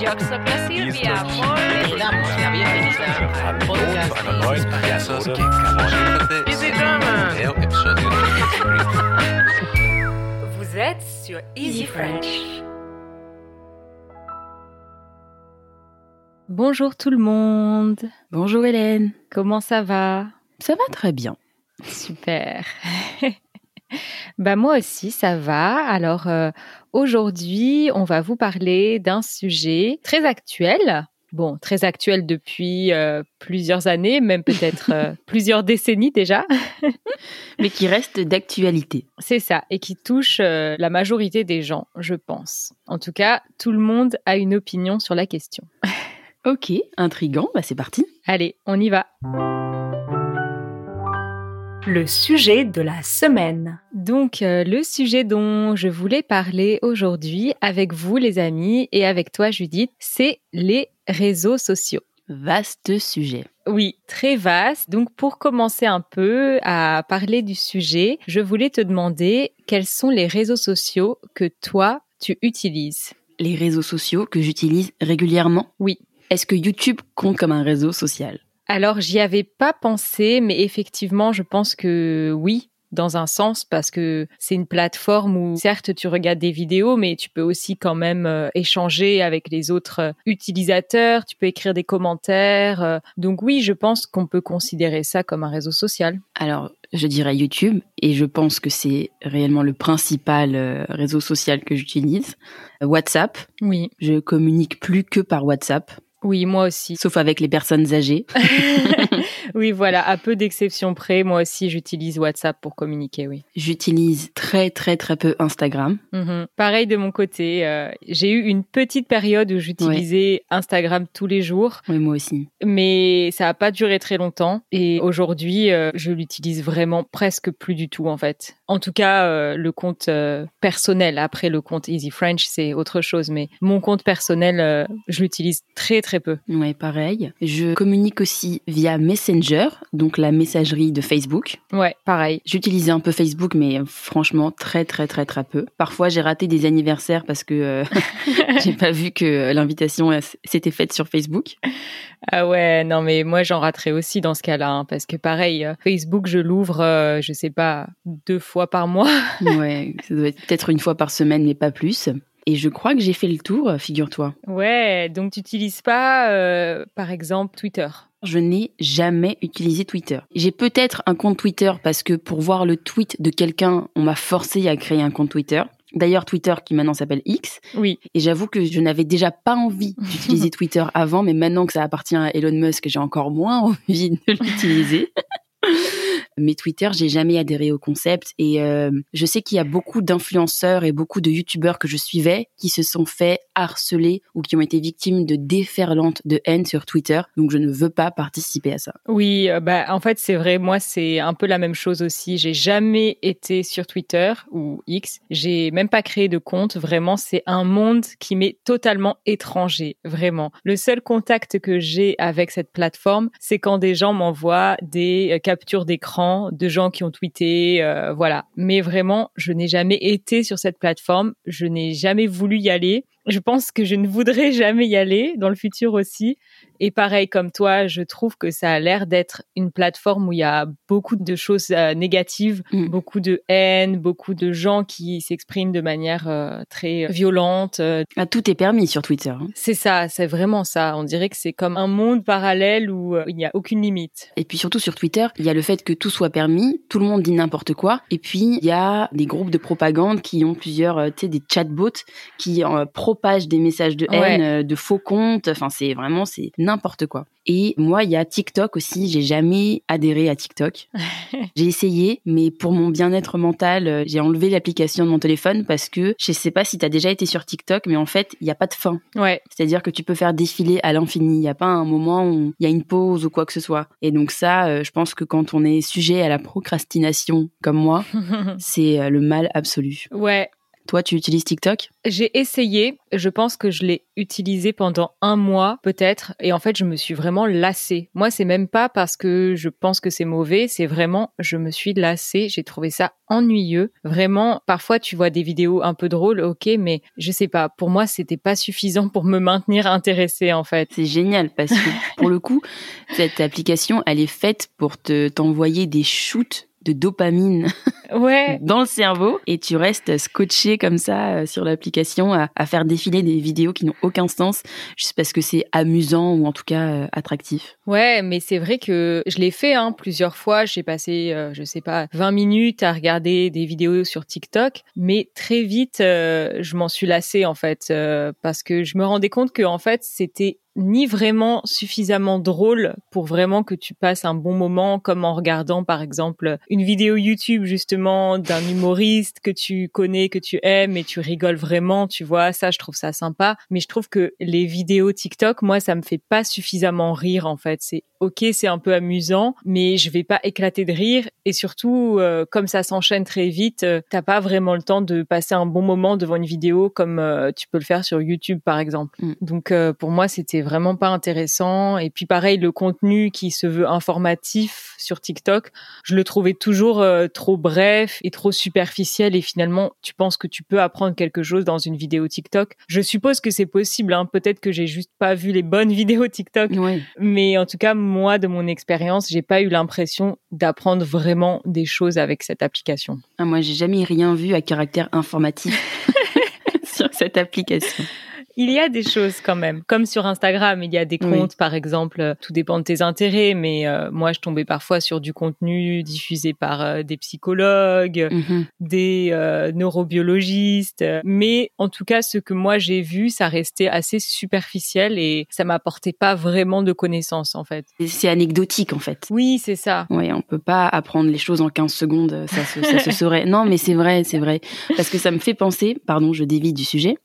Yo soy Silvia. Muy damos la bienvenida al podcast einer neuen Payasos que Easy German. É o episódio Vous êtes sur Easy French. Bonjour tout le monde. Bonjour Hélène. Comment ça va Ça va très bien. Super. bah moi aussi ça va. Alors euh, aujourd'hui, on va vous parler d'un sujet très actuel. Bon, très actuel depuis euh, plusieurs années, même peut-être euh, plusieurs décennies déjà. Mais qui reste d'actualité. C'est ça, et qui touche euh, la majorité des gens, je pense. En tout cas, tout le monde a une opinion sur la question. Ok, intrigant, bah c'est parti. Allez, on y va. Le sujet de la semaine. Donc, euh, le sujet dont je voulais parler aujourd'hui avec vous, les amis, et avec toi, Judith, c'est les réseaux sociaux. Vaste sujet. Oui, très vaste. Donc, pour commencer un peu à parler du sujet, je voulais te demander quels sont les réseaux sociaux que toi, tu utilises. Les réseaux sociaux que j'utilise régulièrement? Oui. Est-ce que YouTube compte comme un réseau social? Alors, j'y avais pas pensé, mais effectivement, je pense que oui, dans un sens, parce que c'est une plateforme où, certes, tu regardes des vidéos, mais tu peux aussi quand même euh, échanger avec les autres euh, utilisateurs, tu peux écrire des commentaires. euh, donc oui, je pense qu'on peut considérer ça comme un réseau social. Alors, je dirais YouTube, et je pense que c'est réellement le principal euh, réseau social que j'utilise. WhatsApp, Oui, je communique plus que par WhatsApp, oui, moi aussi. sauf avec les personnes âgées. oui, voilà, à peu d'exceptions près, moi aussi, j'utilise WhatsApp pour communiquer, oui. J'utilise très très très peu Instagram. Mhm. Pareil de mon côté, euh, j'ai eu une petite période où j'utilisais Instagram tous les jours, Oui, moi aussi. mais ça n'a pas duré très longtemps. Et aujourd'hui, euh, je l'utilise vraiment presque plus du tout, en fait. En tout cas, euh, le compte personnel. Après, le compte Easy French, c'est autre chose, mais mon compte personnel, je l'utilise très très peu. Ouais, pareil. Je communique aussi via Messenger, donc la messagerie de Facebook. Ouais, pareil. J'utilisais un peu Facebook, mais franchement très très très très peu. Parfois, j'ai raté des anniversaires parce que euh, j'ai pas vu que l'invitation euh, s'était faite sur Facebook. Ah ouais, non mais moi j'en raterai aussi dans ce cas-là, hein, parce que pareil, euh, Facebook, je l'ouvre, euh, je sais pas, deux fois par mois. Ouais, ça doit être peut-être une fois par semaine, mais pas plus. Et je crois que j'ai fait le tour, figure-toi. Ouais, donc tu n'utilises pas, euh, par exemple, Twitter. Je n'ai jamais utilisé Twitter. J'ai peut-être un compte Twitter parce que pour voir le tweet de quelqu'un, on m'a forcé à créer un compte Twitter. D'ailleurs, Twitter qui maintenant s'appelle X. Oui, Et j'avoue que je n'avais déjà pas envie d'utiliser Twitter avant, mais maintenant que ça appartient à Elon Musk, j'ai encore moins envie de l'utiliser. Mais Twitter, j'ai jamais adhéré au concept et euh, je sais qu'il y a beaucoup d'influenceurs et beaucoup de youtubeurs que je suivais qui se sont fait harceler ou qui ont été victimes de déferlantes de haine sur Twitter. Donc je ne veux pas participer à ça. oui, euh, bah en fait c'est vrai, moi c'est un peu la même chose aussi. J'ai jamais été sur Twitter ou X. J'ai même pas créé de compte. Vraiment, c'est un monde qui m'est totalement étranger. Vraiment, le seul contact que j'ai avec cette plateforme, c'est quand des gens m'envoient des euh, captures d'écran de gens qui ont tweeté, euh, voilà. Mais vraiment, je n'ai jamais été sur cette plateforme. Je n'ai jamais voulu y aller. Je pense que je ne voudrais jamais y aller dans le futur aussi. Et pareil comme toi, je trouve que ça a l'air d'être une plateforme où il y a beaucoup de choses euh, négatives, Mm. beaucoup de haine, beaucoup de gens qui s'expriment de manière euh, très violente. Euh, Ah, tout est permis sur Twitter. hein. C'est ça, c'est vraiment ça. On dirait que c'est comme un monde parallèle où euh, il n'y a aucune limite. Et puis surtout sur Twitter, il y a le fait que tout soit permis, tout le monde dit n'importe quoi, et puis il y a des groupes de propagande qui ont plusieurs, tu sais, des chatbots qui euh, propagent des messages de haine, Ouais. euh, de faux comptes. Enfin, c'est vraiment c'est n'importe quoi. Et moi, il y a TikTok aussi. J'ai jamais adhéré à TikTok. j'ai essayé, mais pour mon bien-être mental, euh, j'ai enlevé l'application de mon téléphone parce que je sais pas si tu as déjà été sur TikTok, mais en fait, il n'y a pas de fin. Ouais, C'est-à-dire que tu peux faire défiler à l'infini. Il n'y a pas un moment où il y a une pause ou quoi que ce soit. Et donc ça, euh, je pense que quand on est sujet à la procrastination comme moi, c'est le mal absolu. ouais. Toi, tu utilises TikTok? J'ai essayé. Je pense que je l'ai utilisé pendant un mois, peut-être. Et en fait, je me suis vraiment lassée. Moi, c'est même pas parce que je pense que c'est mauvais. C'est vraiment, je me suis lassée. J'ai trouvé ça ennuyeux. Vraiment, parfois, tu vois des vidéos un peu drôles, ok, mais je sais pas. Pour moi, c'était pas suffisant pour me maintenir intéressée, en fait. C'est génial parce que, pour le coup, cette application, elle est faite pour te t'envoyer des shoots de dopamine ouais. dans le cerveau et tu restes scotché comme ça euh, sur l'application à, à, faire défiler des vidéos qui n'ont aucun sens juste parce que c'est amusant ou en tout cas euh, attractif. Ouais, mais c'est vrai que je l'ai fait hein, plusieurs fois. J'ai passé, euh, je sais pas, 20 minutes à regarder des vidéos sur TikTok, mais très vite, euh, je m'en suis lassée en fait euh, parce que je me rendais compte que en fait c'était ni vraiment suffisamment drôle pour vraiment que tu passes un bon moment, comme en regardant par exemple une vidéo YouTube justement d'un humoriste que tu connais, que tu aimes et tu rigoles vraiment, tu vois, ça je trouve ça sympa. Mais je trouve que les vidéos TikTok, moi ça me fait pas suffisamment rire en fait. C'est ok, c'est un peu amusant, mais je vais pas éclater de rire et surtout euh, comme ça s'enchaîne très vite, euh, t'as pas vraiment le temps de passer un bon moment devant une vidéo comme euh, tu peux le faire sur YouTube par exemple. Mm. Donc pour moi c'était vraiment pas intéressant et puis pareil le contenu qui se veut informatif sur TikTok, je le trouvais toujours euh, trop bref et trop superficiel et finalement tu penses que tu peux apprendre quelque chose dans une vidéo TikTok. Je suppose que c'est possible, hein. peut-être que j'ai juste pas vu les bonnes vidéos TikTok, mais en tout cas moi de mon expérience j'ai pas eu l'impression d'apprendre vraiment des choses avec cette application. Ah, moi, j'ai jamais rien vu à caractère informatif sur cette application. Il y a des choses quand même, comme sur Instagram, il y a des Oui. comptes, par exemple, euh, tout dépend de tes intérêts, mais euh, moi, je tombais parfois sur du contenu diffusé par euh, des psychologues, Mhm. des euh, neurobiologistes, mais en tout cas, ce que moi j'ai vu, ça restait assez superficiel et ça m'apportait pas vraiment de connaissances, en fait. C'est anecdotique en fait. Oui, c'est ça. Ouais, on peut pas apprendre les choses en 15 secondes, ça se, ça se saurait. Non, mais c'est vrai, c'est vrai. Parce que ça me fait penser, pardon, je dévie du sujet,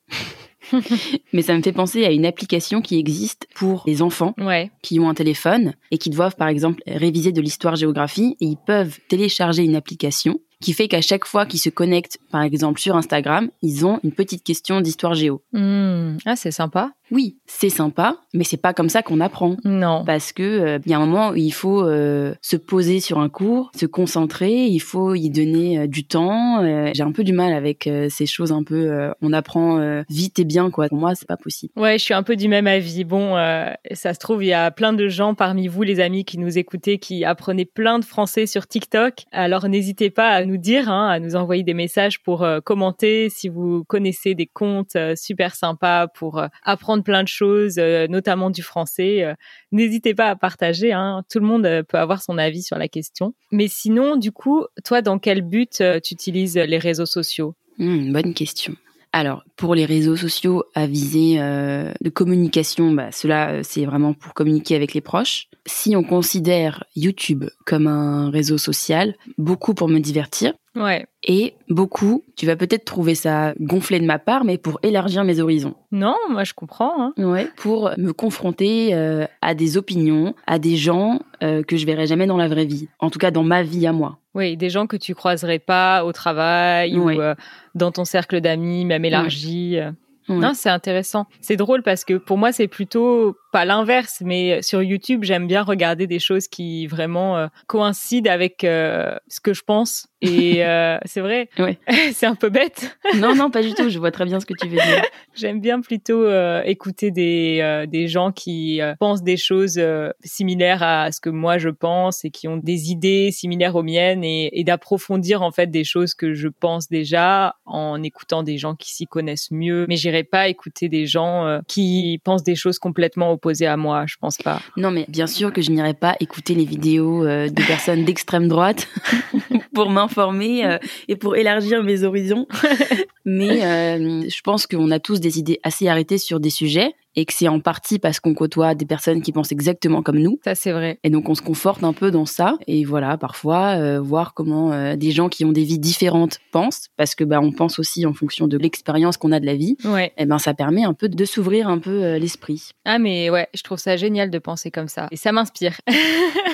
mais ça me fait penser à une application qui existe pour les enfants Ouais. qui ont un téléphone et qui doivent par exemple réviser de l'histoire-géographie et ils peuvent télécharger une application qui fait qu'à chaque fois qu'ils se connectent par exemple sur Instagram, ils ont une petite question d'histoire-géo. Hmm. Ah, c'est sympa. Oui, c'est sympa, mais c'est pas comme ça qu'on apprend. Non. Parce que euh, il y a un moment où il faut euh, se poser sur un cours, se concentrer, il faut y donner euh, du temps. Euh, J'ai un peu du mal avec euh, ces choses un peu euh, on apprend euh, vite et bien quoi. Pour moi, c'est pas possible. Ouais, je suis un peu du même avis. Bon, euh, ça se trouve, il y a plein de gens parmi vous, les amis qui nous écoutez, qui apprenaient plein de français sur TikTok. Alors n'hésitez pas à nous dire, hein, à nous envoyer des messages pour euh, commenter si vous connaissez des comptes euh, super sympas pour euh, apprendre plein de choses, euh, notamment du français. Euh, n'hésitez pas à partager. Hein, tout le monde euh, peut avoir son avis sur la question. Mais sinon, du coup, toi, dans quel but tu utilises les réseaux sociaux? Hmm, bonne question. Alors, pour les réseaux sociaux à visée euh, de communication, bah, cela, c'est vraiment pour communiquer avec les proches. Si on considère YouTube comme un réseau social, beaucoup pour me divertir, Ouais. Et beaucoup, tu vas peut-être trouver ça gonflé de ma part, mais pour élargir mes horizons. Non, moi je comprends. Hein. Ouais, pour me confronter euh, à des opinions, à des gens euh, que je verrai jamais dans la vraie vie. En tout cas, dans ma vie à moi. Oui, des gens que tu croiserais pas au travail Ouais. ou euh, dans ton cercle d'amis, même élargi. Ouais. Non, c'est intéressant. C'est drôle parce que pour moi, c'est plutôt pas l'inverse, mais sur YouTube, j'aime bien regarder des choses qui vraiment euh, coïncident avec euh, ce que je pense. Et euh, c'est vrai, Ouais. c'est un peu bête. Non, non, pas du tout. Je vois très bien ce que tu veux dire. J'aime bien plutôt euh, écouter des, euh, des gens qui euh, pensent des choses euh, similaires à ce que moi je pense et qui ont des idées similaires aux miennes et, et d'approfondir en fait des choses que je pense déjà en écoutant des gens qui s'y connaissent mieux. Mais j'irai pas écouter des gens euh, qui pensent des choses complètement opposées à moi. Je pense pas. Non, mais bien sûr que je n'irai pas écouter les vidéos euh, de personnes d'extrême droite pour m'informer euh, et pour élargir mes horizons. Mais euh, je pense qu'on a tous des idées assez arrêtées sur des sujets et que c'est en partie parce qu'on côtoie des personnes qui pensent exactement comme nous. Ça c'est vrai. Et donc on se conforte un peu dans ça. Et voilà, parfois euh, voir comment euh, des gens qui ont des vies différentes pensent, parce que bah on pense aussi en fonction de l'expérience qu'on a de la vie. Ouais. Et ben ça permet un peu de s'ouvrir un peu euh, l'esprit. Ah mais ouais, je trouve ça génial de penser comme ça et ça m'inspire.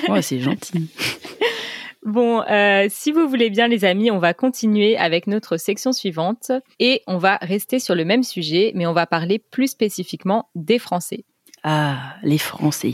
Ouais, c'est gentil. Bon, euh, si vous voulez bien les amis, on va continuer avec notre section suivante et on va rester sur le même sujet, mais on va parler plus spécifiquement des Français. Ah, les Français.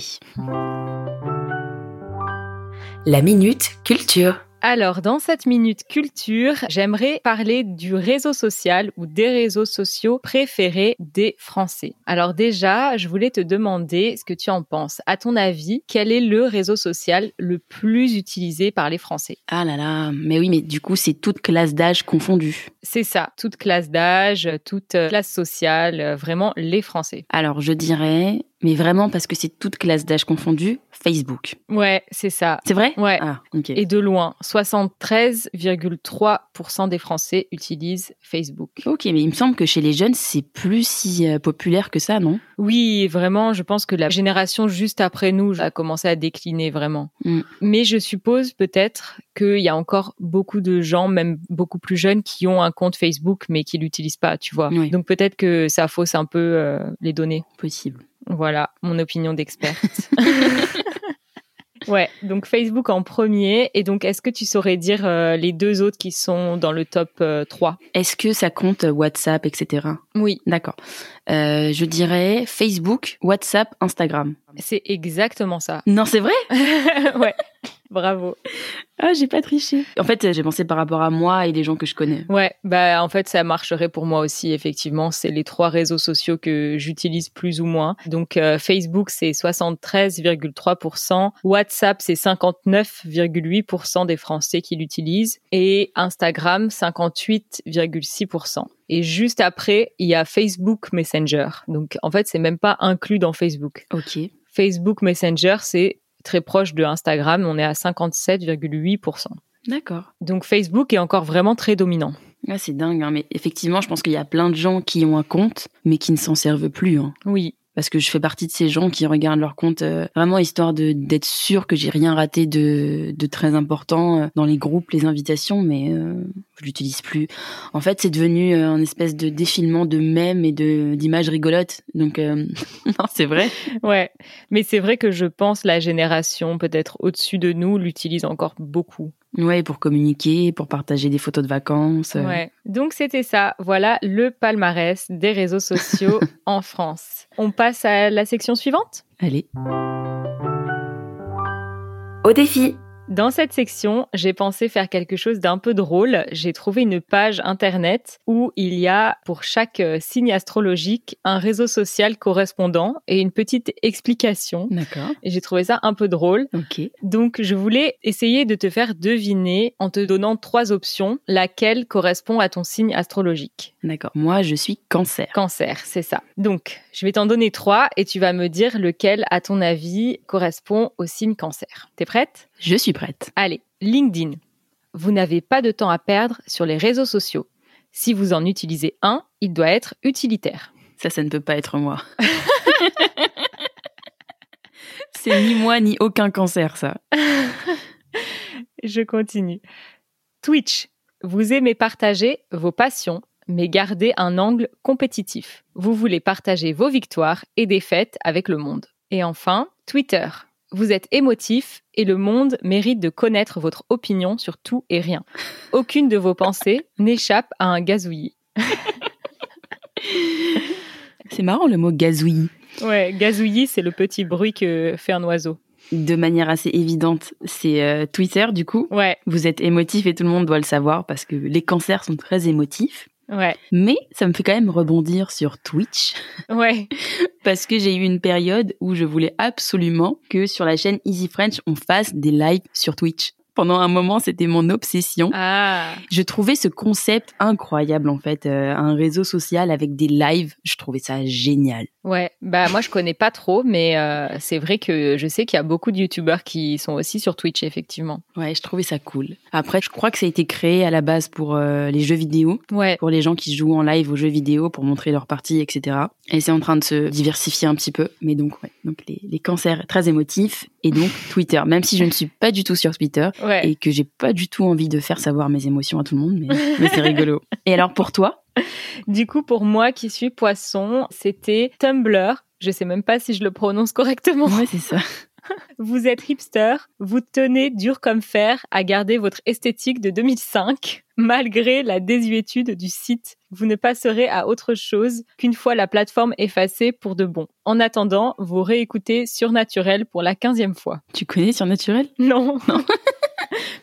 La minute culture. Alors, dans cette minute culture, j'aimerais parler du réseau social ou des réseaux sociaux préférés des Français. Alors déjà, je voulais te demander ce que tu en penses. À ton avis, quel est le réseau social le plus utilisé par les Français? Ah là là, mais oui, mais du coup, c'est toute classe d'âge confondue. C'est ça, toute classe d'âge, toute classe sociale, euh, vraiment les Français. Alors, je dirais, mais vraiment parce que c'est toute classe d'âge confondue, Facebook. Ouais, c'est ça. C'est vrai? Ouais. Ah, ok. Et de loin, 73,3% des Français utilisent Facebook. Ok, mais il me semble que chez les jeunes, c'est plus si euh, populaire que ça, non? Oui, vraiment, je pense que la génération juste après nous a commencé à décliner vraiment. Mm. Mais je suppose peut-être qu'il y a encore beaucoup de gens, même beaucoup plus jeunes, qui ont un compte Facebook mais qui l'utilisent pas, tu vois. Oui. Donc peut-être que ça fausse un peu euh, les données. Possible. Voilà, mon opinion d'experte. ouais, donc Facebook en premier. Et donc, est-ce que tu saurais dire euh, les deux autres qui sont dans le top euh, 3 Est-ce que ça compte WhatsApp, etc. Oui, D'accord. Euh, je dirais Facebook, WhatsApp, Instagram. c'est exactement ça. Non, c'est vrai ouais, bravo. Ah, j'ai pas triché. En fait, j'ai pensé par rapport à moi et les gens que je connais. Ouais, bah en fait ça marcherait pour moi aussi effectivement. C'est les trois réseaux sociaux que j'utilise plus ou moins. Donc euh, Facebook c'est 73,3%, WhatsApp c'est 59,8% des Français qui l'utilisent et Instagram 58,6%. Et juste après il y a Facebook Messenger. Donc en fait c'est même pas inclus dans Facebook. Ok. Facebook Messenger c'est très proche de Instagram, on est à 57,8%. D'accord. Donc Facebook est encore vraiment très dominant. Ah, c'est dingue, hein, mais effectivement, je pense qu'il y a plein de gens qui ont un compte, mais qui ne s'en servent plus. hein. Oui, Parce que je fais partie de ces gens qui regardent leur compte euh, vraiment histoire de d'être sûr que j'ai rien raté de, de très important euh, dans les groupes, les invitations, mais euh, je l'utilise plus. En fait, c'est devenu euh, un espèce de défilement de mèmes et de d'images rigolotes. Donc, euh, non, c'est vrai. ouais. Mais c'est vrai que je pense la génération peut-être au-dessus de nous l'utilise encore beaucoup. Ouais, pour communiquer, pour partager des photos de vacances. euh. Ouais. Donc c'était ça. Voilà le palmarès des réseaux sociaux en France. On passe à la section suivante? Allez. Au défi. Dans cette section, j'ai pensé faire quelque chose d'un peu drôle. J'ai trouvé une page internet où il y a pour chaque euh, signe astrologique un réseau social correspondant et une petite explication. D'accord. Et j'ai trouvé ça un peu drôle. Ok. Donc, je voulais essayer de te faire deviner en te donnant trois options, laquelle correspond à ton signe astrologique. D'accord. Moi, je suis cancer. Cancer, c'est ça. Donc, je vais t'en donner trois et tu vas me dire lequel, à ton avis, correspond au signe cancer. T'es prête? Je suis prête. Allez, LinkedIn. Vous n'avez pas de temps à perdre sur les réseaux sociaux. Si vous en utilisez un, il doit être utilitaire. Ça, ça ne peut pas être moi. c'est ni moi ni aucun cancer, ça. Je continue. Twitch. Vous aimez partager vos passions, mais gardez un angle compétitif. Vous voulez partager vos victoires et défaites avec le monde. Et enfin, Twitter. Vous êtes émotif et le monde mérite de connaître votre opinion sur tout et rien. Aucune de vos pensées n'échappe à un gazouillis. C'est marrant le mot gazouillis. Ouais, gazouillis, c'est le petit bruit que fait un oiseau. De manière assez évidente, c'est euh, Twitter du coup. Ouais, Vous êtes émotif et tout le monde doit le savoir parce que les cancers sont très émotifs. Ouais, Mais ça me fait quand même rebondir sur Twitch ouais. parce que j'ai eu une période où je voulais absolument que sur la chaîne Easy French, on fasse des lives sur Twitch. Pendant un moment, c'était mon obsession. Ah, Je trouvais ce concept incroyable en fait, euh, un réseau social avec des lives. Je trouvais ça génial. ouais. Bah moi je connais pas trop, mais euh, c'est vrai que je sais qu'il y a beaucoup de youtubeurs qui sont aussi sur Twitch effectivement. Ouais, je trouvais ça cool. Après, je crois que ça a été créé à la base pour euh, les jeux vidéo, Ouais, pour les gens qui jouent en live aux jeux vidéo, pour montrer leur partie, etc. Et c'est en train de se diversifier un petit peu. Mais donc, ouais, donc les, les cancers très émotifs et donc Twitter. Même si je ne suis pas du tout sur Twitter ouais. et que j'ai pas du tout envie de faire savoir mes émotions à tout le monde, mais, mais c'est rigolo. Et alors pour toi? Du coup pour moi qui suis poisson, c'était Tumblr. Je sais même pas si je le prononce correctement. Ouais, c'est ça. Vous êtes hipster, vous tenez dur comme fer à garder votre esthétique de 2005. Malgré la désuétude du site, vous ne passerez à autre chose qu'une fois la plateforme effacée pour de bon. En attendant, vous réécoutez Surnaturel pour la quinzième fois. Tu connais Surnaturel? Non.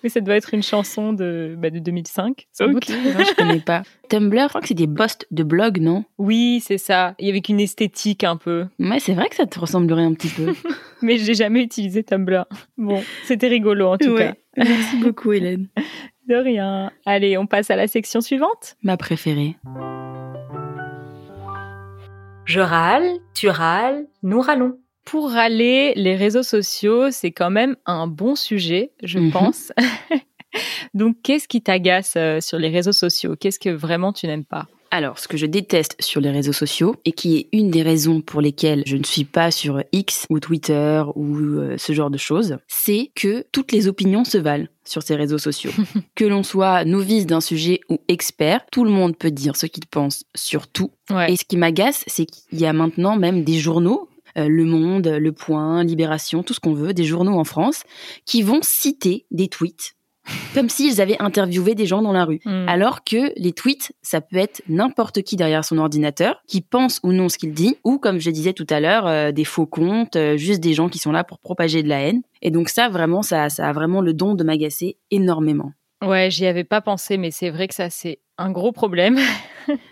Mais ça doit être une chanson de, bah, de 2005, sans doute. non, je connais pas. Tumblr, je crois que c'est des posts de blog, non? Oui, c'est ça. Et avec une esthétique un peu. Ouais, c'est vrai que ça te ressemblerait un petit peu. Mais j'ai jamais utilisé Tumblr. Bon, c'était rigolo en tout Ouais. cas. Merci beaucoup, Hélène. De rien. Allez, on passe à la section suivante. Ma préférée. Je râle, tu râles, nous râlons. Pour râler, les réseaux sociaux, c'est quand même un bon sujet, je Mhm. pense. Donc, qu'est-ce qui t'agace euh, sur les réseaux sociaux? Qu'est-ce que vraiment tu n'aimes pas? Alors, ce que je déteste sur les réseaux sociaux, et qui est une des raisons pour lesquelles je ne suis pas sur X ou Twitter ou euh, ce genre de choses, c'est que toutes les opinions se valent sur ces réseaux sociaux. que l'on soit novice d'un sujet ou expert, tout le monde peut dire ce qu'il pense sur tout. Ouais. Et ce qui m'agace, c'est qu'il y a maintenant même des journaux, Le Monde, Le Point, Libération, tout ce qu'on veut, des journaux en France, qui vont citer des tweets comme s'ils avaient interviewé des gens dans la rue. Hmm. Alors que les tweets, ça peut être n'importe qui derrière son ordinateur, qui pense ou non ce qu'il dit, ou comme je disais tout à l'heure, euh, des faux comptes, euh, juste des gens qui sont là pour propager de la haine. Et donc ça, vraiment, ça, ça a vraiment le don de m'agacer énormément. Ouais, j'y avais pas pensé, mais c'est vrai que ça, c'est un gros problème.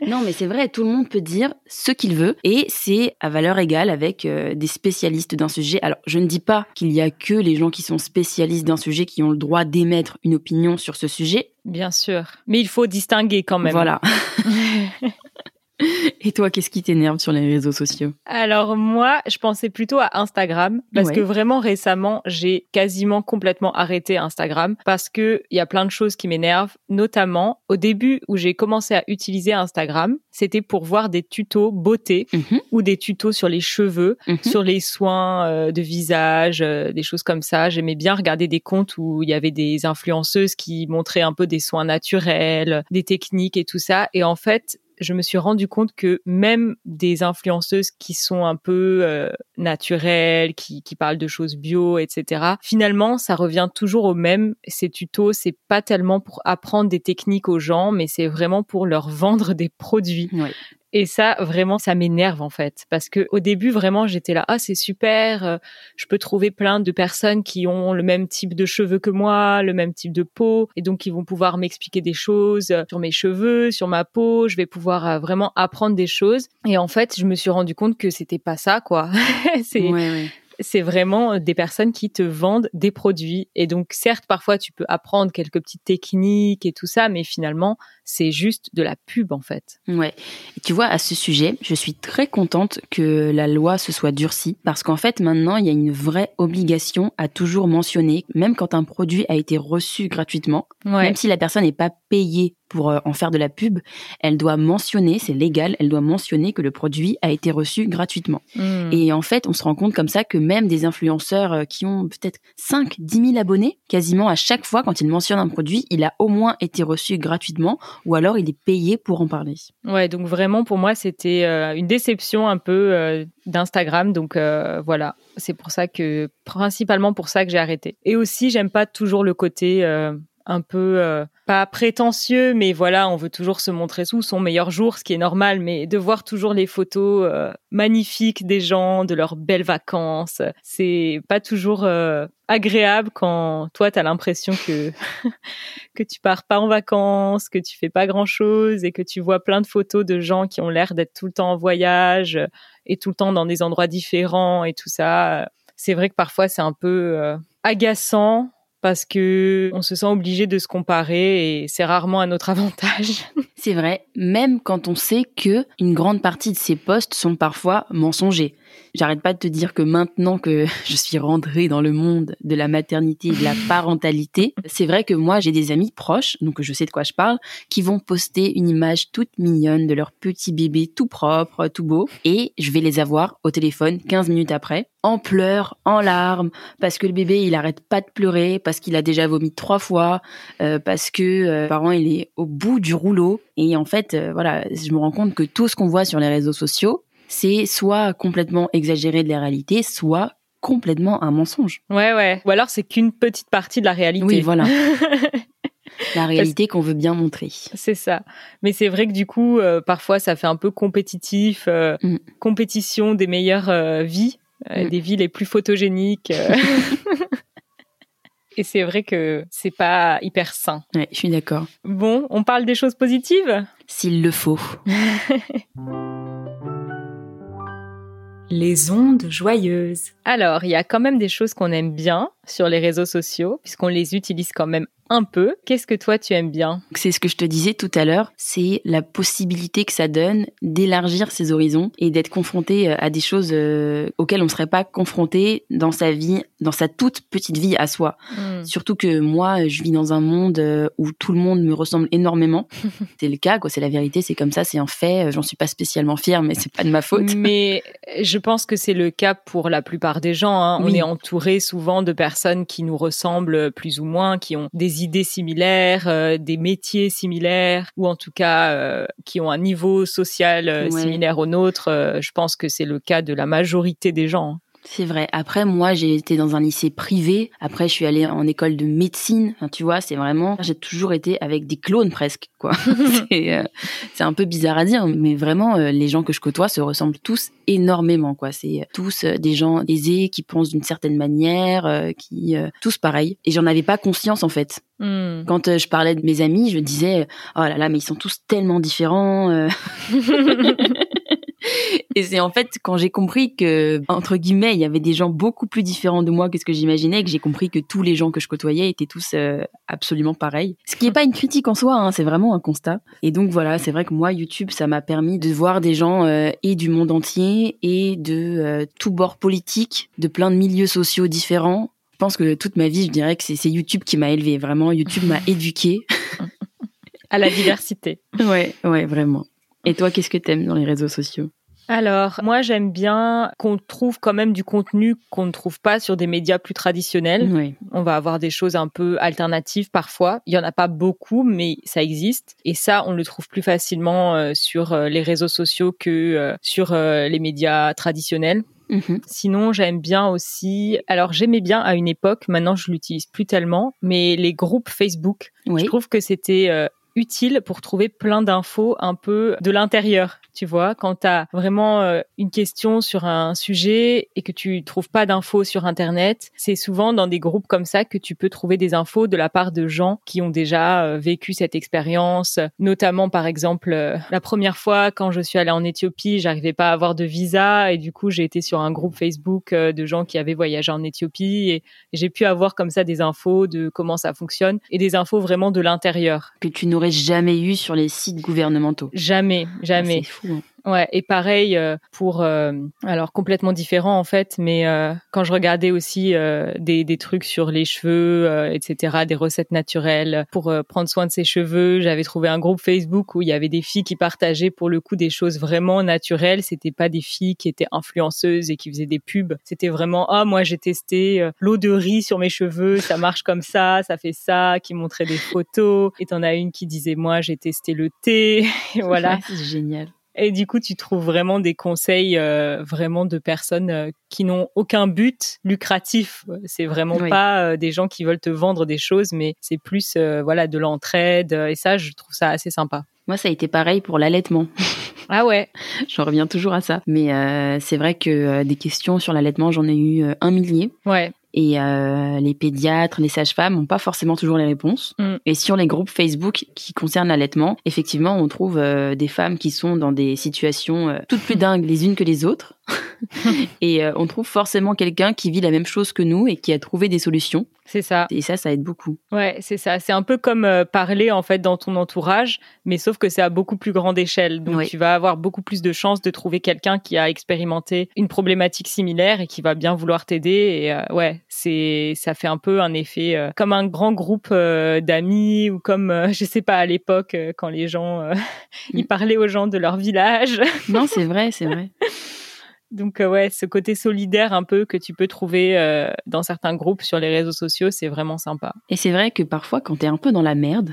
Non, mais c'est vrai, tout le monde peut dire ce qu'il veut, et c'est à valeur égale avec euh, des spécialistes d'un sujet. Alors, je ne dis pas qu'il y a que les gens qui sont spécialistes d'un sujet qui ont le droit d'émettre une opinion sur ce sujet. Bien sûr. Mais il faut distinguer quand même. Voilà. Et toi, qu'est-ce qui t'énerve sur les réseaux sociaux? Alors moi, je pensais plutôt à Instagram parce Ouais. que vraiment récemment, j'ai quasiment complètement arrêté Instagram parce que il y a plein de choses qui m'énervent, notamment au début où j'ai commencé à utiliser Instagram, c'était pour voir des tutos beauté Mhm, ou des tutos sur les cheveux, mhm. sur les soins euh, de visage, euh, des choses comme ça. J'aimais bien regarder des comptes où il y avait des influenceuses qui montraient un peu des soins naturels, des techniques et tout ça. Et en fait, je me suis rendu compte que même des influenceuses qui sont un peu euh, naturelles, qui, parlent de choses bio, etc. Finalement, ça revient toujours au même. Ces tutos, c'est pas tellement pour apprendre des techniques aux gens, mais c'est vraiment pour leur vendre des produits. Et ça, vraiment, ça m'énerve en fait, parce que au début, vraiment, j'étais là, ah c'est super, euh, je peux trouver plein de personnes qui ont le même type de cheveux que moi, le même type de peau, et donc ils vont pouvoir m'expliquer des choses euh, sur mes cheveux, sur ma peau. Je vais pouvoir euh, vraiment apprendre des choses. Et en fait, je me suis rendu compte que c'était pas ça, quoi. c'est Ouais, ouais. C'est vraiment des personnes qui te vendent des produits. Et donc, certes, parfois, tu peux apprendre quelques petites techniques et tout ça, mais finalement, c'est juste de la pub, en fait. Ouais. Et tu vois, à ce sujet, je suis très contente que la loi se soit durcie parce qu'en fait, maintenant, il y a une vraie obligation à toujours mentionner, même quand un produit a été reçu gratuitement, Ouais. même si la personne n'est pas payée pour euh, en faire de la pub, elle doit mentionner, c'est légal, elle doit mentionner que le produit a été reçu gratuitement. Hmm. Et en fait, on se rend compte comme ça que même des influenceurs euh, qui ont peut-être 5, 10 000 abonnés, quasiment à chaque fois, quand ils mentionnent un produit, il a au moins été reçu gratuitement ou alors il est payé pour en parler. Ouais, donc vraiment pour moi c'était euh, une déception un peu d'Instagram, donc euh, voilà, c'est pour ça que principalement pour ça que j'ai arrêté. Et aussi j'aime pas toujours le côté euh, un peu euh, pas prétentieux, mais voilà, on veut toujours se montrer sous son meilleur jour, ce qui est normal, mais de voir toujours les photos euh, magnifiques des gens, de leurs belles vacances, c'est pas toujours euh, agréable quand toi t'as l'impression que que tu pars pas en vacances, que tu fais pas grand chose et que tu vois plein de photos de gens qui ont l'air d'être tout le temps en voyage euh, et tout le temps dans des endroits différents et tout ça. C'est vrai que parfois c'est un peu agaçant parce que on se sent obligé de se comparer et c'est rarement à notre avantage. C'est vrai, même quand on sait que une grande partie de ces posts sont parfois mensongers. J'arrête pas de te dire que maintenant que je suis rentrée dans le monde de la maternité et de la parentalité, c'est vrai que moi j'ai des amis proches, donc je sais de quoi je parle, qui vont poster une image toute mignonne de leur petit bébé tout propre, tout beau, et je vais les avoir au téléphone 15 minutes après, en pleurs, en larmes, parce que le bébé il arrête pas de pleurer, parce qu'il a déjà vomi trois fois, euh, parce que euh, parent il est au bout du rouleau. Et en fait euh, voilà je me rends compte que tout ce qu'on voit sur les réseaux sociaux c'est soit complètement exagéré de la réalité soit complètement un mensonge. Ouais, ouais. Ou alors c'est qu'une petite partie de la réalité. Oui, voilà. la réalité qu'on veut bien montrer. C'est ça. Mais c'est vrai que du coup, euh, parfois, ça fait un peu compétitif, euh, Mm. compétition des meilleures euh, vies, Mm. des vies les plus photogéniques. Et c'est vrai que c'est pas hyper sain. Ouais, je suis d'accord. Bon, on parle des choses positives? S'il le faut. Les ondes joyeuses. Alors, il y a quand même des choses qu'on aime bien sur les réseaux sociaux, puisqu'on les utilise quand même un peu. Qu'est-ce que toi tu aimes bien? C'est ce que je te disais tout à l'heure, c'est la possibilité que ça donne d'élargir ses horizons et d'être confronté euh, à des choses euh, auxquelles on ne serait pas confronté dans sa vie, dans sa toute petite vie à soi. Surtout que moi, je vis dans un monde euh, où tout le monde me ressemble énormément. c'est le cas, quoi. C'est la vérité, c'est comme ça, c'est un fait. J'en suis pas spécialement fière, mais c'est pas de ma faute. Mais je pense que c'est le cas pour la plupart des gens. hein. On est entouré souvent de personnes qui nous ressemblent plus ou moins, qui ont des idées similaires, euh, des métiers similaires, ou en tout cas euh, qui ont un niveau social euh, Ouais. similaire au nôtre. Je pense que c'est le cas de la majorité des gens. C'est vrai. Après, moi, j'ai été dans un lycée privé. Après, je suis allée en école de médecine. Enfin, tu vois, c'est vraiment, j'ai toujours été avec des clones presque, quoi. c'est, euh, un peu bizarre à dire, mais vraiment, euh, les gens que je côtoie se ressemblent tous énormément, quoi. C'est euh, tous euh, des gens aisés qui pensent d'une certaine manière, euh, qui euh, tous pareils. Et j'en avais pas conscience en fait. Hmm. Quand je parlais de mes amis, je disais, oh là là, mais ils sont tous tellement différents. Et c'est en fait quand j'ai compris que, entre guillemets, il y avait des gens beaucoup plus différents de moi que ce que j'imaginais, que j'ai compris que tous les gens que je côtoyais étaient tous euh, absolument pareils. Ce qui n'est pas une critique en soi, hein, c'est vraiment un constat. Et donc voilà, c'est vrai que moi, YouTube, ça m'a permis de voir des gens euh, et du monde entier et de euh, tout bord politique, de plein de milieux sociaux différents. Je pense que toute ma vie, je dirais que c'est YouTube qui m'a élevé. Vraiment, YouTube m'a éduqué. À la diversité. ouais, ouais, vraiment. Et toi, qu'est-ce que t'aimes dans les réseaux sociaux? Alors, moi, j'aime bien qu'on trouve quand même du contenu qu'on ne trouve pas sur des médias plus traditionnels. On va avoir des choses un peu alternatives parfois. Il y en a pas beaucoup, mais ça existe. Et ça, on le trouve plus facilement euh, sur euh, les réseaux sociaux que euh, sur les médias traditionnels. Mhm. Sinon, j'aime bien aussi. Alors, j'aimais bien à une époque. Maintenant, je l'utilise plus tellement. Mais les groupes Facebook, Oui. je trouve que c'était utile pour trouver plein d'infos un peu de l'intérieur. Tu vois, quand tu as vraiment euh, une question sur un sujet et que tu trouves pas d'infos sur Internet, c'est souvent dans des groupes comme ça que tu peux trouver des infos de la part de gens qui ont déjà euh, vécu cette expérience. Notamment, par exemple, euh, la première fois quand je suis allée en Éthiopie, j'arrivais pas à avoir de visa et du coup, j'ai été sur un groupe Facebook de gens qui avaient voyagé en Éthiopie et, j'ai pu avoir comme ça des infos de comment ça fonctionne et des infos vraiment de l'intérieur. Jamais eu sur les sites gouvernementaux. Jamais, jamais. C'est fou. hein. Ouais, et pareil euh, pour euh, alors complètement différent en fait, mais euh, quand je regardais aussi euh, des, des trucs sur les cheveux, euh, etc., des recettes naturelles pour euh, prendre soin de ses cheveux, j'avais trouvé un groupe Facebook où il y avait des filles qui partageaient pour le coup des choses vraiment naturelles. C'était pas des filles qui étaient influenceuses et qui faisaient des pubs. C'était vraiment ah moi j'ai testé l'eau de riz sur mes cheveux, ça marche comme ça, ça fait ça, qui montrait des photos. Et t'en as une qui disait moi j'ai testé le thé, voilà. C'est génial. Et du coup, tu trouves vraiment des conseils euh, vraiment de personnes euh, qui n'ont aucun but lucratif. C'est vraiment Oui. pas euh, des gens qui veulent te vendre des choses, mais c'est plus voilà de l'entraide. Et ça, je trouve ça assez sympa. Moi, ça a été pareil pour l'allaitement. Ah ouais. J'en reviens toujours à ça. Mais euh, c'est vrai que euh, des questions sur l'allaitement, j'en ai eu euh, un millier. Ouais. Et euh, les pédiatres, les sages-femmes n'ont pas forcément toujours les réponses. Mm. Et sur les groupes Facebook qui concernent l'allaitement, effectivement, on trouve euh, des femmes qui sont dans des situations euh, toutes plus dingues les unes que les autres. Et euh, on trouve forcément quelqu'un qui vit la même chose que nous et qui a trouvé des solutions. C'est ça. Et ça, ça aide beaucoup. Ouais, c'est ça. C'est un peu comme euh, parler en fait dans ton entourage, mais sauf que c'est à beaucoup plus grande échelle. Donc tu vas avoir beaucoup plus de chances de trouver quelqu'un qui a expérimenté une problématique similaire et qui va bien vouloir t'aider. Et euh, ouais, c'est ça fait un peu un effet euh, comme un grand groupe d'amis ou comme je sais pas à l'époque quand les gens ils Mm. parlaient aux gens de leur village. Non, c'est vrai, c'est vrai. Donc euh, ouais, ce côté solidaire un peu que tu peux trouver euh, dans certains groupes sur les réseaux sociaux, c'est vraiment sympa. Et c'est vrai que parfois, quand tu es un peu dans la merde,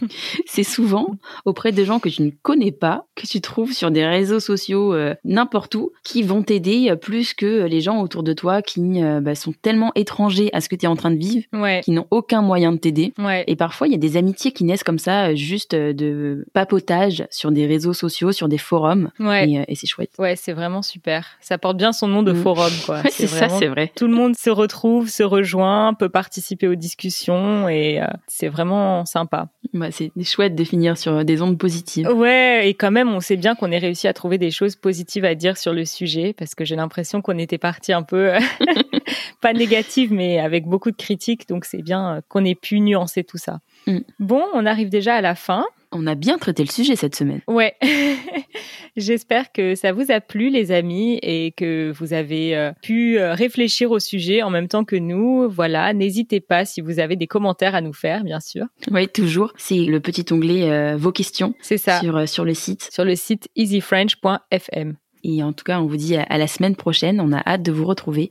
c'est souvent auprès de gens que tu ne connais pas, que tu trouves sur des réseaux sociaux euh, n'importe où, qui vont t'aider euh, plus que les gens autour de toi qui bah, sont tellement étrangers à ce que tu es en train de vivre, Ouais, qui n'ont aucun moyen de t'aider. ouais. Et parfois, il y a des amitiés qui naissent comme ça, juste de papotage sur des réseaux sociaux, sur des forums. Ouais, Et, et c'est chouette. ouais, c'est vraiment super. Ça porte bien son nom de Mm. forum, quoi. C'est ça, c'est vrai. Tout le monde se retrouve, se rejoint, peut participer aux discussions et euh, c'est vraiment sympa. Bah, c'est chouette de finir sur des ondes positives. Ouais, et quand même, on sait bien qu'on ait réussi à trouver des choses positives à dire sur le sujet parce que j'ai l'impression qu'on était parti un peu pas négative, mais avec beaucoup de critiques. Donc c'est bien euh, qu'on ait pu nuancer tout ça. Mm. Bon, on arrive déjà à la fin. On a bien traité le sujet cette semaine. Ouais. J'espère que ça vous a plu, les amis, et que vous avez euh, pu euh, réfléchir au sujet en même temps que nous. Voilà, n'hésitez pas si vous avez des commentaires à nous faire, bien sûr. Oui, toujours. C'est le petit onglet euh, vos questions C'est ça, sur, sur, sur le site. le site easyfrench.fm. Et en tout cas, on vous dit à, à la semaine prochaine. On a hâte de vous retrouver.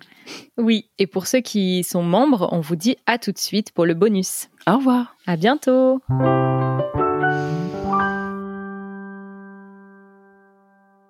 Oui, et pour ceux qui sont membres, on vous dit à tout de suite pour le bonus. Au revoir. À bientôt.